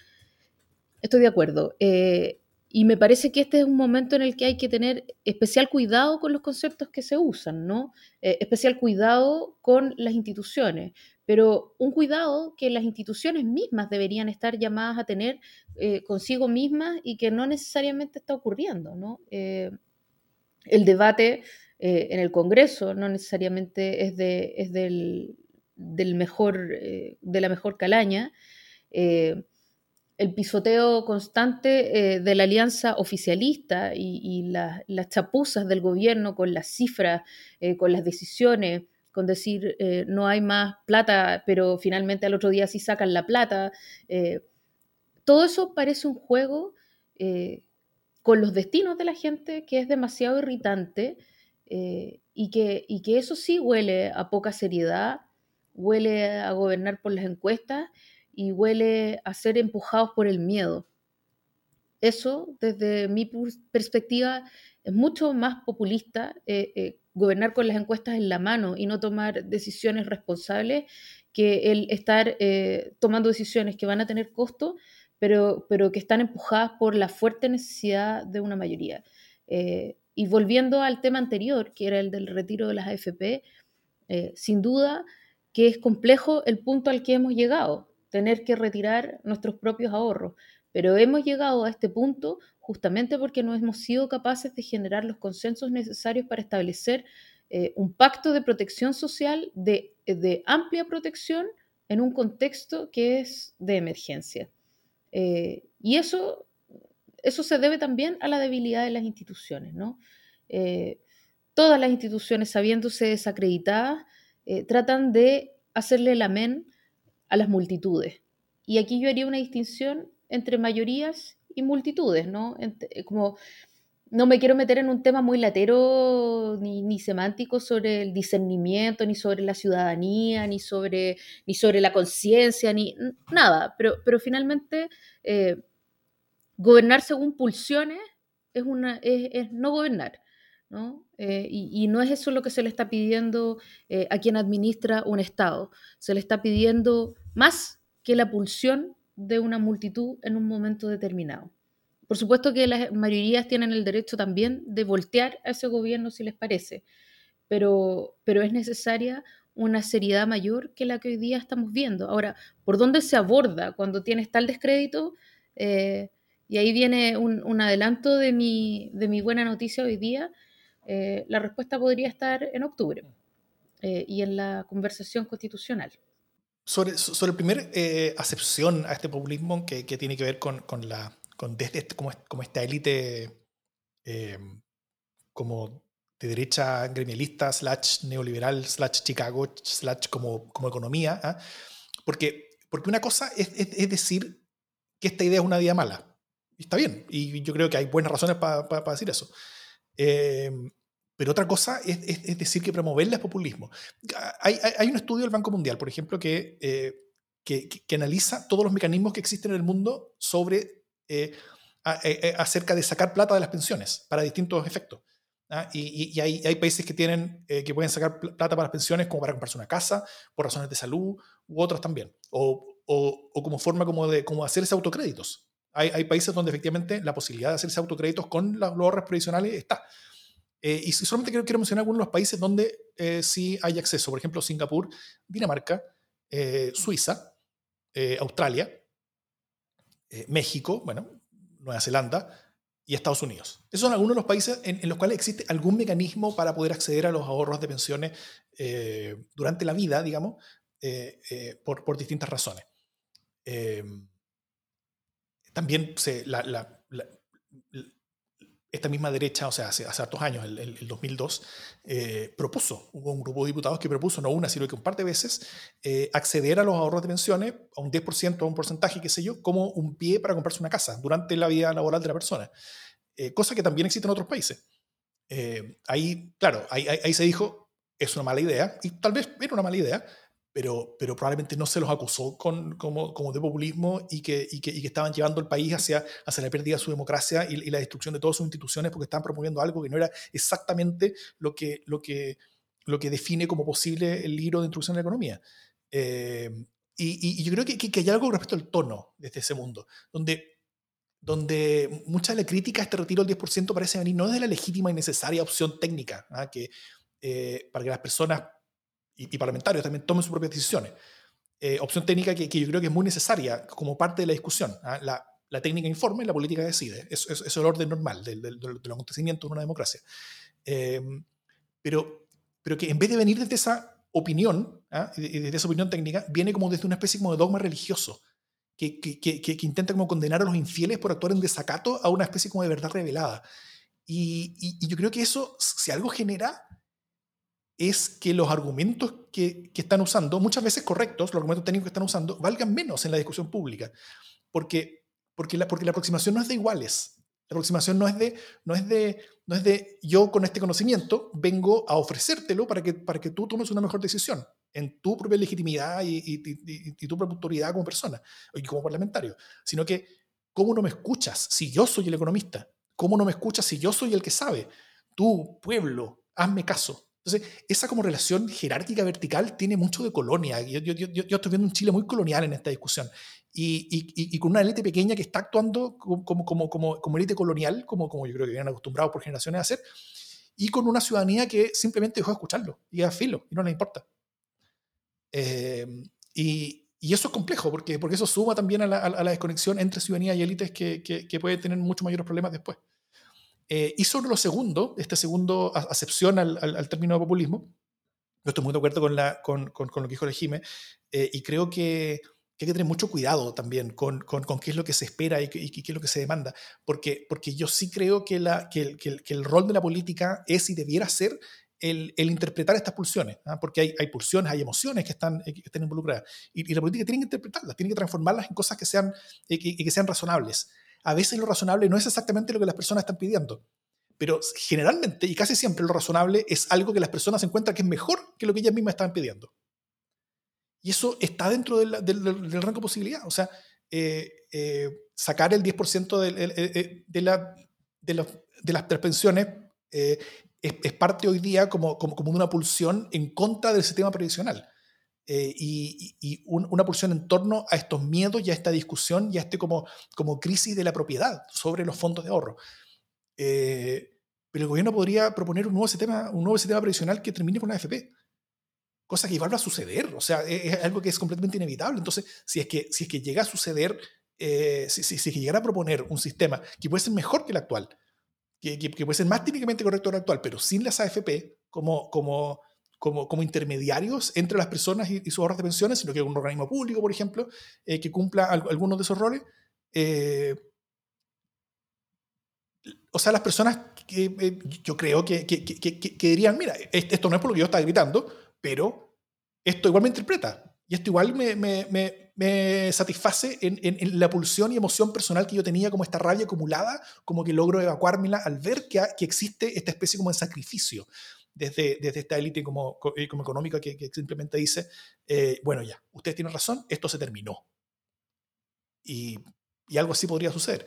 estoy de acuerdo. Eh, y me parece que este es un momento en el que hay que tener especial cuidado con los conceptos que se usan, ¿no? Eh, especial cuidado con las instituciones, pero un cuidado que las instituciones mismas deberían estar llamadas a tener eh, consigo mismas y que no necesariamente está ocurriendo, ¿no? Eh, el debate en el Congreso no necesariamente es, de, es del, del mejor, de la mejor calaña el pisoteo constante eh, de la alianza oficialista y, las chapuzas del gobierno con las cifras, eh, con las decisiones, con decir eh, no hay más plata, pero finalmente al otro día sí sacan la plata. todo eso parece un juego con los destinos de la gente que es demasiado irritante y, que, y que eso sí huele a poca seriedad, huele a gobernar por las encuestas y huele a ser empujados por el miedo. Eso, desde mi perspectiva, es mucho más populista, eh, eh, gobernar con las encuestas en la mano y no tomar decisiones responsables que el estar eh, tomando decisiones que van a tener costo, pero, pero que están empujadas por la fuerte necesidad de una mayoría. y volviendo al tema anterior, que era el del retiro de las AFP, sin duda que es complejo el punto al que hemos llegado tener que retirar nuestros propios ahorros. Pero hemos llegado a este punto justamente porque no hemos sido capaces de generar los consensos necesarios para establecer eh, un pacto de protección social de, amplia protección en un contexto que es de emergencia. Eh, y eso, eso se debe también a la debilidad de las instituciones. ¿no? Eh, todas las instituciones, sabiéndose desacreditadas, tratan de hacerle el amén a las multitudes. Y aquí yo haría una distinción entre mayorías y multitudes, ¿no? Eh, como no me quiero meter en un tema muy latero ni, semántico sobre el discernimiento, ni sobre la ciudadanía, ni sobre, ni sobre la conciencia, ni nada, pero, pero finalmente eh, gobernar según pulsiones es, una, es, no gobernar. Eh, y, no es eso lo que se le está pidiendo a quien administra un Estado. Se le está pidiendo más que la pulsión de una multitud en un momento determinado. Por supuesto que las mayorías tienen el derecho también de voltear a ese gobierno si les parece, pero, pero es necesaria una seriedad mayor que la que hoy día estamos viendo. Ahora, ¿por dónde se aborda cuando tienes tal descrédito? Eh, y ahí viene un, adelanto de mi, de mi, buena noticia hoy día. Eh, la respuesta podría estar en octubre eh, y en la conversación constitucional. Sobre, sobre la primera eh, acepción a este populismo que, que, tiene que ver con, con la, con desde este, como, como, esta élite eh, como de derecha gremialista, slash neoliberal, slash Chicago, slash como, como economía, ¿ah? porque, porque una cosa es, es, decir que esta idea es una idea mala. Y está bien, y yo creo que hay buenas razones para decir eso. Eh, pero otra cosa es, decir que promoverla es populismo. Hay, hay, un estudio del Banco Mundial, por ejemplo, que, eh, que, analiza todos los mecanismos que existen en el mundo sobre eh, eh, acerca de sacar plata de las pensiones para distintos efectos. ¿ah? Y, hay, hay, países que, tienen, que pueden sacar plata para las pensiones como para comprarse una casa, por razones de salud, u otros también. O, o, o como forma como de como hacerse autocréditos. Hay, hay, países donde efectivamente la posibilidad de hacerse autocréditos con los ahorros previsionales está. Eh, y solamente quiero, quiero, mencionar algunos de los países donde eh, sí hay acceso. Por ejemplo, Singapur, Dinamarca, eh, Suiza, Australia, México, bueno, Nueva Zelanda y Estados Unidos. Esos son algunos de los países en, los cuales existe algún mecanismo para poder acceder a los ahorros de pensiones durante la vida, digamos, por, por, distintas razones. También esta misma derecha, o sea, hace, hace hartos años, el, el, 2002, eh, propuso, hubo un grupo de diputados que propuso, no una, sino que un par de veces, eh, acceder a los ahorros de pensiones a un 10%, a un porcentaje, qué sé yo, como un pie para comprarse una casa durante la vida laboral de la persona. cosa que también existe en otros países. ahí, claro, ahí, ahí, se dijo, es una mala idea, y tal vez era una mala idea, pero, pero probablemente no se los acusó con, como, como de populismo y que, y que, y, que, estaban llevando el país hacia, hacia la pérdida de su democracia y, y, la destrucción de todas sus instituciones porque estaban promoviendo algo que no era exactamente lo que, lo que, lo que define como posible el libro de introducción a la economía. Eh, y, yo creo que, que, hay algo respecto al tono desde ese mundo, donde, donde mucha de la crítica a este retiro del 10% parece venir no de la legítima y necesaria opción técnica, ¿ah? que eh, para que las personas y, parlamentarios también tomen sus propias decisiones. Eh, opción técnica que, que, yo creo que es muy necesaria como parte de la discusión. ¿ah? La, la, técnica informa y la política decide. Eso, es el orden normal del, del, del acontecimiento en una democracia. Eh, pero, pero que en vez de venir desde esa opinión, ¿ah? desde esa opinión técnica, viene como desde una especie como de dogma religioso. Que, que, que, que, intenta como condenar a los infieles por actuar en desacato a una especie como de verdad revelada. Y, y, y yo creo que eso, si algo genera, es que los argumentos que, que, están usando, muchas veces correctos, los argumentos técnicos que están usando, valgan menos en la discusión pública. Porque, porque, la, porque la aproximación no es de iguales. La aproximación no es de, no es de, no es de yo con este conocimiento vengo a ofrecértelo para que, para que tú tomes una mejor decisión en tu propia legitimidad y, y, y, y tu propia autoridad como persona y como parlamentario, sino que, ¿cómo no me escuchas si yo soy el economista? ¿Cómo no me escuchas si yo soy el que sabe? Tú, pueblo, hazme caso. Entonces, esa como relación jerárquica vertical tiene mucho de colonia. Yo, yo, yo, yo estoy viendo un Chile muy colonial en esta discusión. Y, y, y con una élite pequeña que está actuando como, como, como, como élite colonial, como, como yo creo que vienen acostumbrados por generaciones a hacer, y con una ciudadanía que simplemente dejó de escucharlo y a filo, y no le importa. Eh, y, y, eso es complejo, porque, porque eso suma también a la, a la desconexión entre ciudadanía y élites que, que, que puede tener mucho mayores problemas después. Eh, y sobre lo segundo, esta segundo acepción al, al, al, término de populismo, yo estoy muy de acuerdo con, la, con, con, con lo que dijo Regime, eh, y creo que, que, hay que tener mucho cuidado también con, qué es lo que se espera y, y, qué es lo que se demanda, porque, porque yo sí creo que, la, que, que, que el rol de la política es y debiera ser el, el, interpretar estas pulsiones, ¿ah? porque hay, hay, pulsiones, hay emociones que están, que están involucradas, y, y, la política tiene que interpretarlas, tiene que transformarlas en cosas que sean, eh, que, que, sean razonables a veces lo razonable no es exactamente lo que las personas están pidiendo. Pero generalmente y casi siempre lo razonable es algo que las personas encuentran que es mejor que lo que ellas mismas estaban pidiendo. Y eso está dentro del, rango de posibilidad. O sea, eh, eh, sacar el 10% de, de, de, la, las pensiones eh, es, parte hoy día como, como, como, una pulsión en contra del sistema previsional. Eh, y, y un, una pulsión en torno a estos miedos y a esta discusión y a este como, como crisis de la propiedad sobre los fondos de ahorro. Eh, pero el gobierno podría proponer un nuevo sistema, un nuevo sistema previsional que termine con la AFP. Cosa que igual va a suceder, o sea, es, es algo que es completamente inevitable. Entonces, si es que, si es que llega a suceder, eh, si, si, si, es que llegara a proponer un sistema que puede ser mejor que el actual, que, que, que puede ser más técnicamente correcto que el actual, pero sin las AFP como, como, como, como intermediarios entre las personas y, y, sus ahorros de pensiones, sino que un organismo público, por ejemplo, eh, que cumpla al, algunos de esos roles. Eh, o sea, las personas que eh, yo creo que, que, que, que, dirían, mira, esto no es por lo que yo estaba gritando, pero esto igual me interpreta. Y esto igual me, me, me, me satisface en, en, en, la pulsión y emoción personal que yo tenía, como esta rabia acumulada, como que logro evacuármela al ver que, que existe esta especie como de sacrificio desde, desde esta élite como, eh, como económica que, simplemente dice, eh, bueno, ya, ustedes tienen razón, esto se terminó. Y, y algo así podría suceder.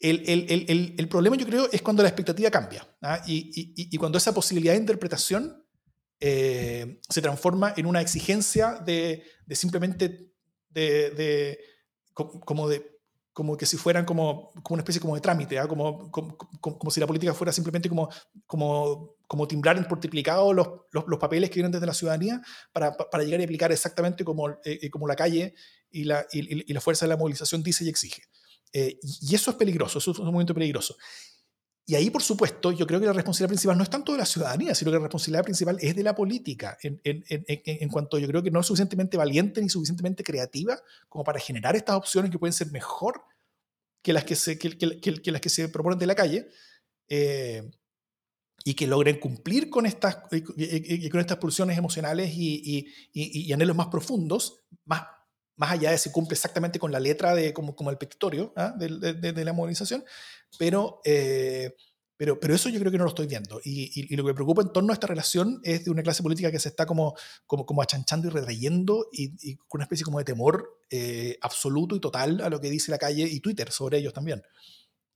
El, el, el, el, problema yo creo es cuando la expectativa cambia ¿ah? y, y, y, cuando esa posibilidad de interpretación eh, se transforma en una exigencia de, de simplemente de, de, como de como que si fueran como, como una especie como de trámite, ¿eh? como, como, como, si la política fuera simplemente como, como, como timbrar en multiplicado los, los, los, papeles que vienen desde la ciudadanía para, para llegar y aplicar exactamente como, eh, como la calle y la, y, y, la fuerza de la movilización dice y exige. Eh, y eso es peligroso, eso es un momento peligroso. Y ahí, por supuesto, yo creo que la responsabilidad principal no es tanto de la ciudadanía, sino que la responsabilidad principal es de la política, en, en, en, en, cuanto yo creo que no es suficientemente valiente ni suficientemente creativa como para generar estas opciones que pueden ser mejor que las que se, que, que, que las que se proponen de la calle eh, y que logren cumplir con estas, y, y, con estas pulsiones emocionales y, y, anhelos más profundos, más, más allá de si cumple exactamente con la letra de como, como el petitorio ¿ah? de, la movilización, pero, eh, pero, pero eso yo creo que no lo estoy viendo. Y, lo que me preocupa en torno a esta relación es de una clase política que se está como, como, como achanchando y retrayendo y, con una especie como de temor eh, absoluto y total a lo que dice la calle y Twitter sobre ellos también.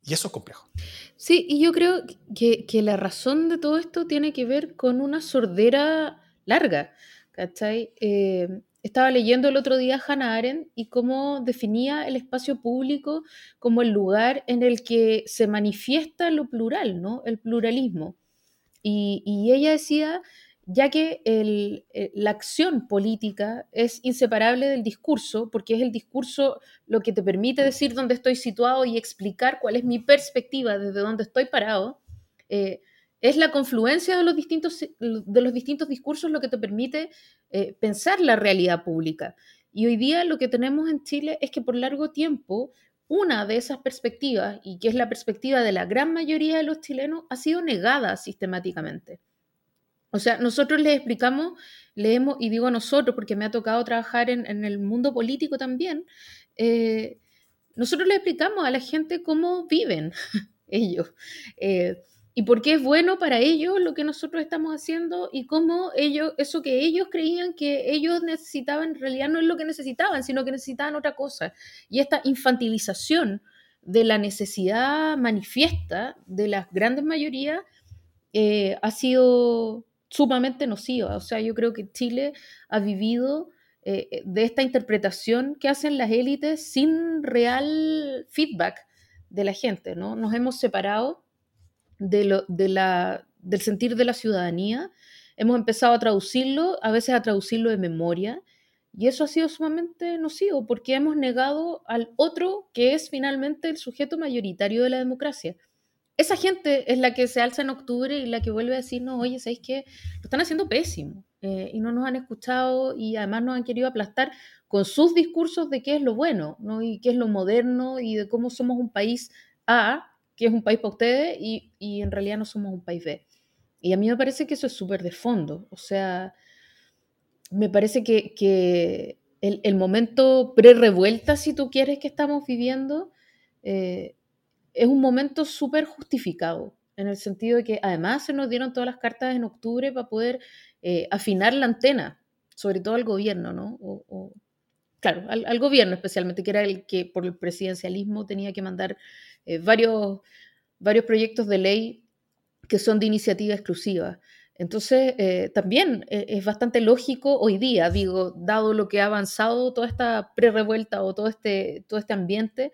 Y eso es complejo. Sí, y yo creo que, que, la razón de todo esto tiene que ver con una sordera larga, ¿cachai? Eh, estaba leyendo el otro día Hannah Arendt y cómo definía el espacio público como el lugar en el que se manifiesta lo plural, ¿no? El pluralismo. Y, ella decía ya que eh, la acción política es inseparable del discurso, porque es el discurso lo que te permite decir dónde estoy situado y explicar cuál es mi perspectiva desde dónde estoy parado, eh, es la confluencia de los, distintos, de los distintos discursos lo que te permite eh, pensar la realidad pública. Y hoy día lo que tenemos en Chile es que por largo tiempo una de esas perspectivas, y que es la perspectiva de la gran mayoría de los chilenos, ha sido negada sistemáticamente. O sea, nosotros les explicamos, leemos, y digo nosotros porque me ha tocado trabajar en, el mundo político también, eh, nosotros les explicamos a la gente cómo viven ellos. Eh, y por qué es bueno para ellos lo que nosotros estamos haciendo y cómo ellos, eso que ellos creían que ellos necesitaban, en realidad no es lo que necesitaban, sino que necesitaban otra cosa. Y esta infantilización de la necesidad manifiesta de las grandes mayorías eh, ha sido sumamente nociva. O sea, yo creo que Chile ha vivido eh, eh, de esta interpretación que hacen las élites sin real feedback de la gente, ¿no? Nos hemos separado de lo, de la, del sentir de la ciudadanía, hemos empezado a traducirlo, a veces a traducirlo de memoria, y eso ha sido sumamente nocivo porque hemos negado al otro que es finalmente el sujeto mayoritario de la democracia esa gente es la que se alza en octubre y la que vuelve a decirnos, oye, ¿sabéis qué? Lo están haciendo pésimo eh, y no nos han escuchado y además nos han querido aplastar con sus discursos de qué es lo bueno, ¿no? Y qué es lo moderno y de cómo somos un país A, que es un país para ustedes, y, en realidad no somos un país B. Y a mí me parece que eso es súper de fondo. O sea, me parece que, el, momento pre-revuelta, si tú quieres, que estamos viviendo, eh, es un momento súper justificado, en el sentido de que además se nos dieron todas las cartas en octubre para poder eh, afinar la antena, sobre todo al gobierno, ¿no? O, claro, al, gobierno especialmente, que era el que por el presidencialismo tenía que mandar eh, varios, proyectos de ley que son de iniciativa exclusiva. Entonces, eh, también es bastante lógico hoy día, digo, dado lo que ha avanzado toda esta pre-revuelta o todo este, todo este ambiente,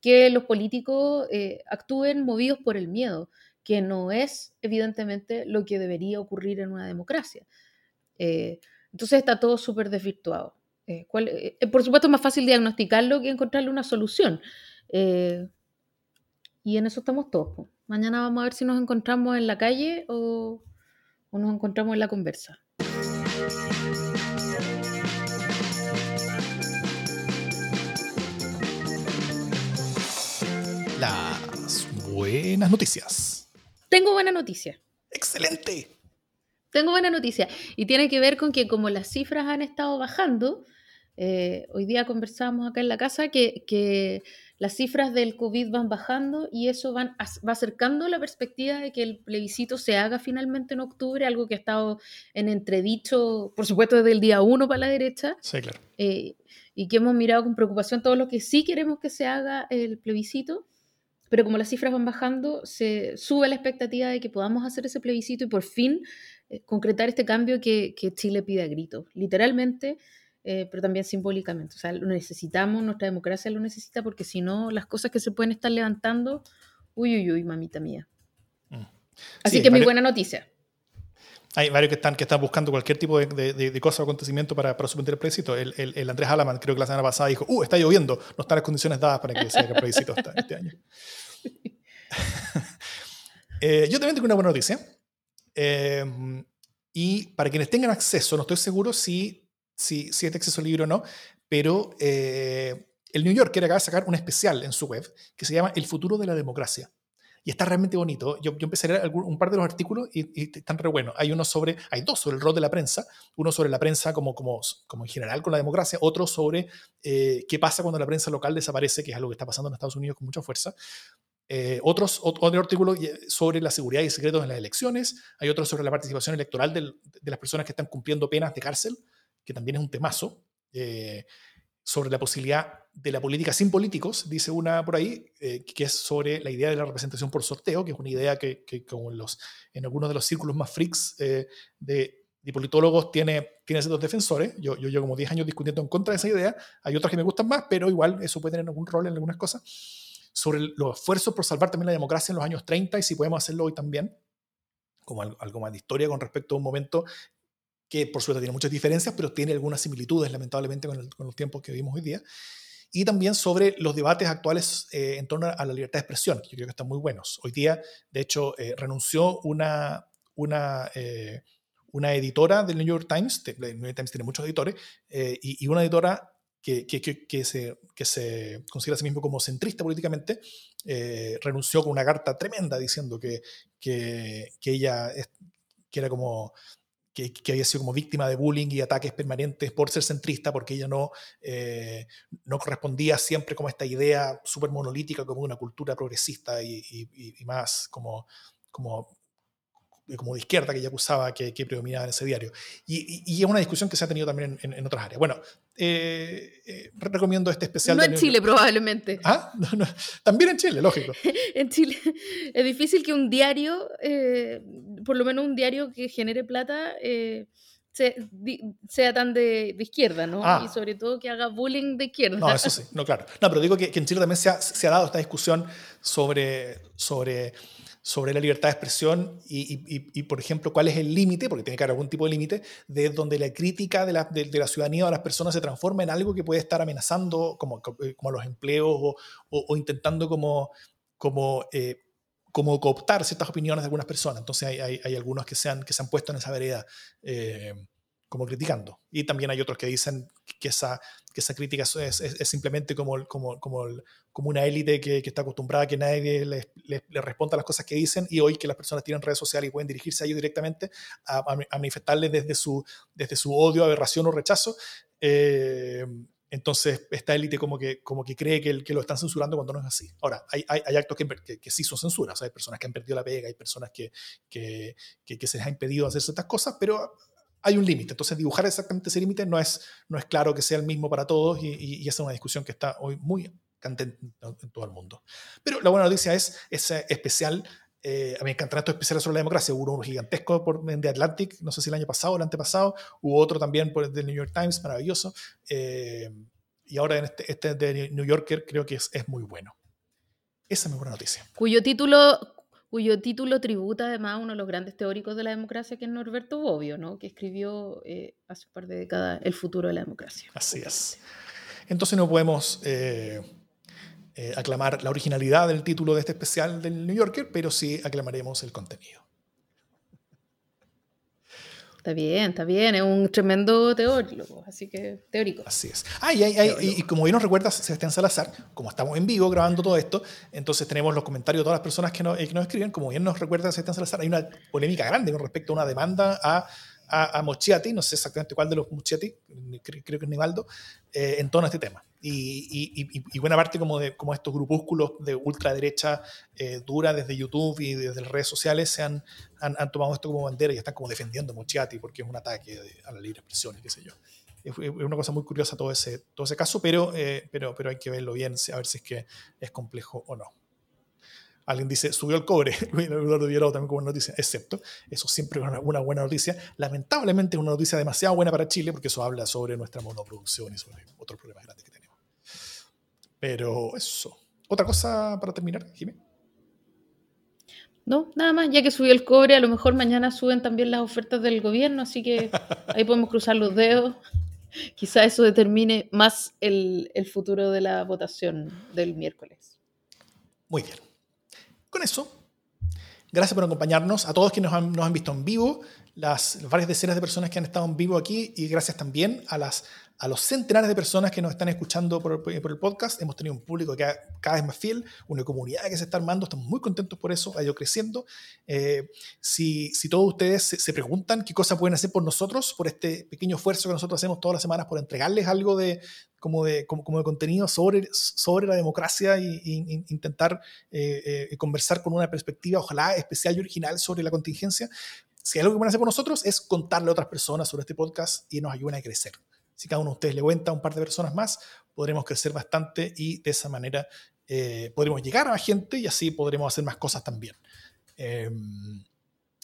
que los políticos eh, actúen movidos por el miedo, que no es evidentemente lo que debería ocurrir en una democracia. Eh, entonces está todo súper desvirtuado. Eh, por supuesto es más fácil diagnosticarlo que encontrarle una solución. y en eso estamos todos. Mañana vamos a ver si nos encontramos en la calle o, o nos encontramos en la conversa. las buenas noticias. Tengo buena noticia. Excelente. Tengo buena noticia. Y tiene que ver con que como las cifras han estado bajando, eh, hoy día conversábamos acá en la casa que, las cifras del COVID van bajando y eso van, va acercando la perspectiva de que el plebiscito se haga finalmente en octubre, algo que ha estado en entredicho, por supuesto, desde el día uno para la derecha. Sí, claro. Eh, y que hemos mirado con preocupación todo lo que sí queremos que se haga el plebiscito pero como las cifras van bajando, se sube la expectativa de que podamos hacer ese plebiscito y por fin concretar este cambio que, Chile pide a grito, literalmente, eh, pero también simbólicamente. O sea, lo necesitamos, nuestra democracia lo necesita, porque si no, las cosas que se pueden estar levantando, uy, uy, uy, mamita mía. Mm. Así que muy buena noticia. Hay varios que están, que están buscando cualquier tipo de, de, cosa o acontecimiento para, para suspender el plebiscito. El, el, Andrés Alaman, creo que la semana pasada, dijo, uh, está lloviendo, no están las condiciones dadas para que se haga el plebiscito este año. Eh, yo también tengo una buena noticia. Eh, y para quienes tengan acceso, no estoy seguro si, si, si es acceso libre o no, pero eh, el New Yorker acaba de sacar un especial en su web que se llama El futuro de la democracia. y está realmente bonito. Yo, yo empecé a leer un par de los artículos y, están re buenos. Hay uno sobre, hay dos sobre el rol de la prensa, uno sobre la prensa como, como, como en general con la democracia, otro sobre eh, qué pasa cuando la prensa local desaparece, que es algo que está pasando en Estados Unidos con mucha fuerza. Eh, otros, otro artículo sobre la seguridad y secretos en las elecciones, hay otro sobre la participación electoral de las personas que están cumpliendo penas de cárcel, que también es un temazo. Eh, sobre la posibilidad de la política sin políticos, dice una por ahí, eh, que es sobre la idea de la representación por sorteo, que es una idea que, como en, los, en algunos de los círculos más freaks eh, de, politólogos tiene, tiene ciertos defensores. Yo, yo llevo como 10 años discutiendo en contra de esa idea. Hay otras que me gustan más, pero igual eso puede tener algún rol en algunas cosas. Sobre los esfuerzos por salvar también la democracia en los años 30 y si podemos hacerlo hoy también, como algo, más de historia con respecto a un momento que por suerte tiene muchas diferencias, pero tiene algunas similitudes, lamentablemente, con, los tiempos que vivimos hoy día. Y también sobre los debates actuales eh, en torno a la libertad de expresión, que yo creo que están muy buenos. Hoy día, de hecho, eh, renunció una, una, eh, una editora del New York Times, el New York Times tiene muchos editores, y, una editora que, que, que, se, que se considera a sí mismo como centrista políticamente, renunció con una carta tremenda diciendo que, que, ella que era como que, había sido como víctima de bullying y ataques permanentes por ser centrista, porque ella no, eh, no correspondía siempre como esta idea súper monolítica como una cultura progresista y, y más como, como como de izquierda que ella acusaba que, que predominaba en ese diario. Y, y, es una discusión que se ha tenido también en, otras áreas. Bueno, eh, eh, recomiendo este especial. No en Chile, probablemente. Ah, también en Chile, lógico. en Chile es difícil que un diario, eh, por lo menos un diario que genere plata, sea tan de, izquierda, ¿no? Ah. Y sobre todo que haga bullying de izquierda. No, eso sí, no, claro. No, pero digo que, que en Chile también se ha, se ha, dado esta discusión sobre, sobre sobre la libertad de expresión y, por ejemplo, cuál es el límite, porque tiene que haber algún tipo de límite, de donde la crítica de la, ciudadanía o de las personas se transforma en algo que puede estar amenazando como, eh, como los empleos o, intentando como, como, eh, como cooptar ciertas opiniones de algunas personas. Entonces hay, hay, hay, algunos que se, han, que se han puesto en esa vereda. Eh, como criticando. Y también hay otros que dicen que esa, que esa crítica es, es, simplemente como, como, como, como una élite que, que, está acostumbrada a que nadie le, le, responda a las cosas que dicen y hoy que las personas tienen redes sociales y pueden dirigirse a ellos directamente a, a, manifestarles desde su, desde su odio, aberración o rechazo. Eh, entonces, esta élite como que, como que cree que, que, lo están censurando cuando no es así. Ahora, hay, hay, hay actos que, que, sí son censuras. hay personas que han perdido la pega, hay personas que, que, se les ha impedido hacer ciertas cosas, pero hay un límite. Entonces, dibujar exactamente ese límite no es, no es claro que sea el mismo para todos y, y, esa es una discusión que está hoy muy candente en todo el mundo. Pero la buena noticia es ese especial. Eh, a mí me encantan estos especiales sobre la democracia. Hubo uno gigantesco por, The Atlantic, no sé si el año pasado o el antepasado. Hubo otro también por el New York Times, maravilloso. Eh, y ahora en este, este de New Yorker creo que es, es muy bueno. Esa es mi buena noticia. Cuyo título, cuyo título tributa además a uno de los grandes teóricos de la democracia, que es Norberto Bobbio, ¿no? que escribió eh, hace un par de décadas El futuro de la democracia. Así es. Entonces no podemos eh, eh, aclamar la originalidad del título de este especial del New Yorker, pero sí aclamaremos el contenido. Está bien, está bien, es un tremendo teórico, así que teórico. Así es. Ah, y, como bien nos recuerda Sebastián Salazar, como estamos en vivo grabando todo esto, entonces tenemos los comentarios de todas las personas que, eh, que nos escriben, como bien nos recuerda Sebastián Salazar, hay una polémica grande con respecto a una demanda a a, a Mochiati, no sé exactamente cuál de los Mochiati, creo, que es Nivaldo, eh, en torno a este tema. Y, y, buena parte como de como estos grupúsculos de ultraderecha eh, dura desde YouTube y desde las redes sociales se han, han, tomado esto como bandera y están como defendiendo a Mochiati porque es un ataque a la libre expresión y qué sé yo. Es, una cosa muy curiosa todo ese, todo ese caso, pero, eh, pero, pero hay que verlo bien, a ver si es que es complejo o no. Alguien dice, subió el cobre, Eduardo Villarado también como noticia, excepto, eso siempre es una, buena noticia. Lamentablemente es una noticia demasiado buena para Chile porque eso habla sobre nuestra monoproducción y sobre otros problemas grandes que tenemos. Pero eso. ¿Otra cosa para terminar, Jiménez? No, nada más, ya que subió el cobre, a lo mejor mañana suben también las ofertas del gobierno, así que ahí podemos cruzar los dedos. Quizá eso determine más el, el futuro de la votación del miércoles. Muy bien. Con eso, gracias por acompañarnos, a todos quienes nos han, nos han visto en vivo, las, varias decenas de personas que han estado en vivo aquí y gracias también a las, los centenares de personas que nos están escuchando por, el podcast. Hemos tenido un público que cada vez más fiel, una comunidad que se está armando. Estamos muy contentos por eso, ha ido creciendo. Eh, si, si, todos ustedes se, preguntan qué cosas pueden hacer por nosotros, por este pequeño esfuerzo que nosotros hacemos todas las semanas por entregarles algo de, como de, como, de contenido sobre, sobre la democracia e, intentar eh, eh, conversar con una perspectiva, ojalá especial y original sobre la contingencia, si hay algo que pueden hacer por nosotros es contarle a otras personas sobre este podcast y nos ayuden a crecer. Si cada uno de ustedes le cuenta a un par de personas más, podremos crecer bastante y de esa manera eh, podremos llegar a la gente y así podremos hacer más cosas también.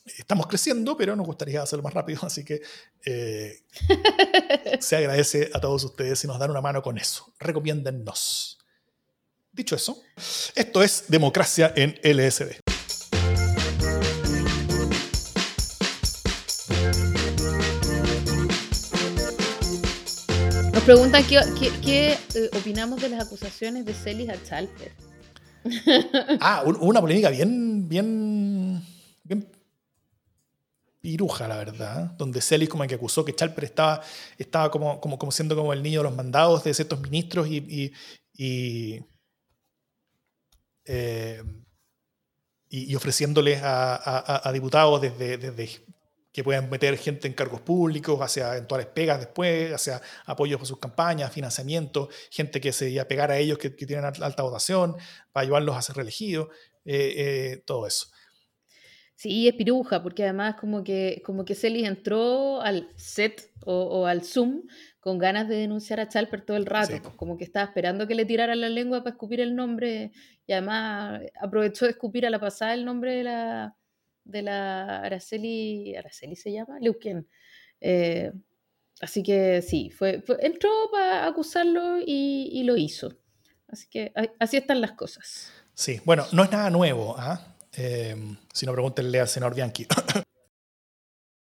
Estamos creciendo, pero nos gustaría hacerlo más rápido, así que eh, se agradece a todos ustedes si nos dan una mano con eso. Recomiéndennos. Dicho eso, esto es Democracia en LSD. preguntan qué, eh, opinamos de las acusaciones de Celis a Chalper. ah, una polémica bien, bien, bien piruja, la verdad, donde Celis como que acusó que Chalper estaba, estaba como, como, como siendo como el niño de los mandados de ciertos ministros y, y, eh, ofreciéndoles a, diputados desde, desde que puedan meter gente en cargos públicos, hacia eventuales pegas después, hacia apoyos para sus campañas, financiamiento, gente que se iba a pegar a ellos que, tienen alta votación, para ayudarlos a ser reelegidos, eh, eh, todo eso. Sí, es piruja, porque además como que, como que Celis entró al set o, al Zoom con ganas de denunciar a Chalper todo el rato, pues, como que estaba esperando que le tiraran la lengua para escupir el nombre y además aprovechó de escupir a la pasada el nombre de la, de la Araceli, Araceli se llama, Leuquén. Eh, así que sí, fue, entró para acusarlo y, lo hizo. Así que así están las cosas. Sí, bueno, no es nada nuevo, ¿ah? Eh, si no pregúntenle al senador Bianchi.